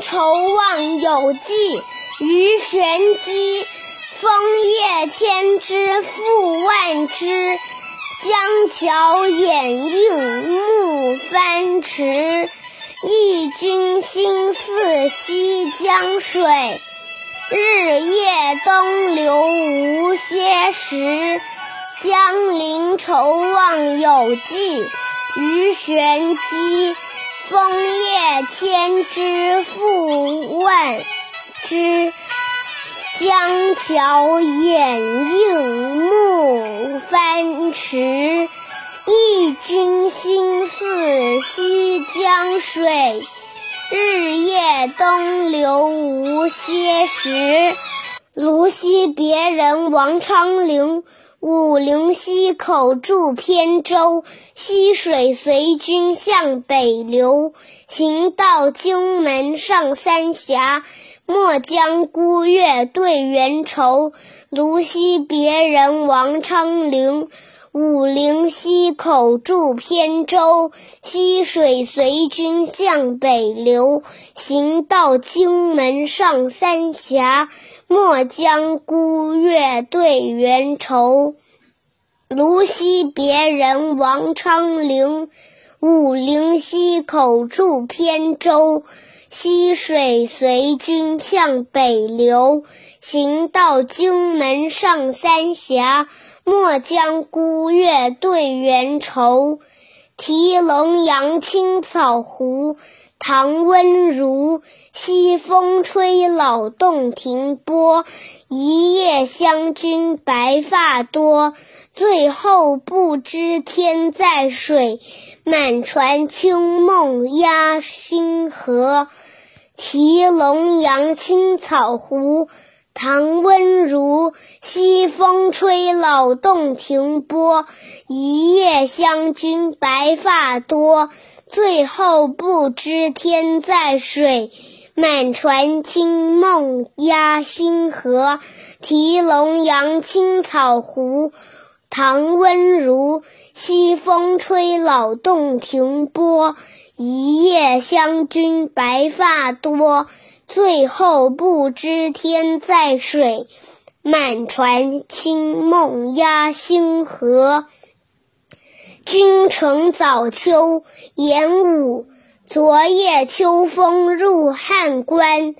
愁望有寄于玄机。枫叶千枝复万枝，江桥掩映暮帆迟。忆君心似西江水，日夜东流无歇时。江陵愁望有寄于玄机，枫叶千枝复万枝。江桥掩映暮帆迟，忆君心似西江水，日夜东流无歇时。芦溪别人王昌龄。武陵溪口筑扁舟，溪水随君向北流。行到荆门上三峡，莫将孤月对圆愁。芦溪别人王昌龄。武陵溪口住扁舟，溪水随君向北流。行到荆门上三峡，莫将孤月对圆愁。芦溪别人王昌龄。武陵溪口住扁舟，溪水随君向北流。行到荆门上三峡。莫将孤月对圆愁，题龙阳青草湖。唐温如。西风吹老洞庭波，一夜湘君白发多。最后不知天在水，满船清梦压星河。题龙阳青草湖。唐温如，西风吹老洞庭波，一夜湘君白发多。最后不知天在水，满船清梦压星河。题龙阳青草湖。唐温如，西风吹老洞庭波，一夜湘君白发多。最后不知天在水，满船清梦压星河。君乘早秋，严武。昨夜秋风入汉关。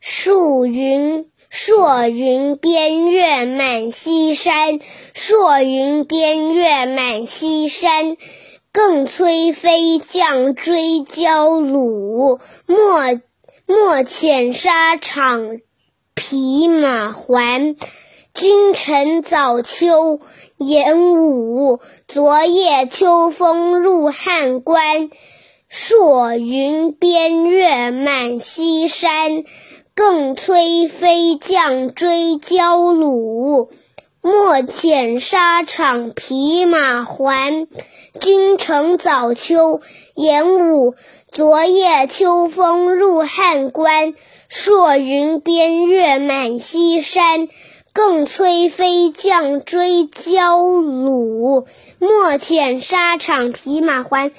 树云朔云边月满西山，朔云边月满西山。更催飞将追焦虏，莫。莫遣沙场，匹马还。君臣早秋，严武。昨夜秋风入汉关。朔云边月满西山。更催飞将追焦虏，莫遣沙场，匹马还。君臣早秋，严武。昨夜秋风入汉关，朔云边月满西山。更催飞将追焦虏，莫遣沙场，匹马还。别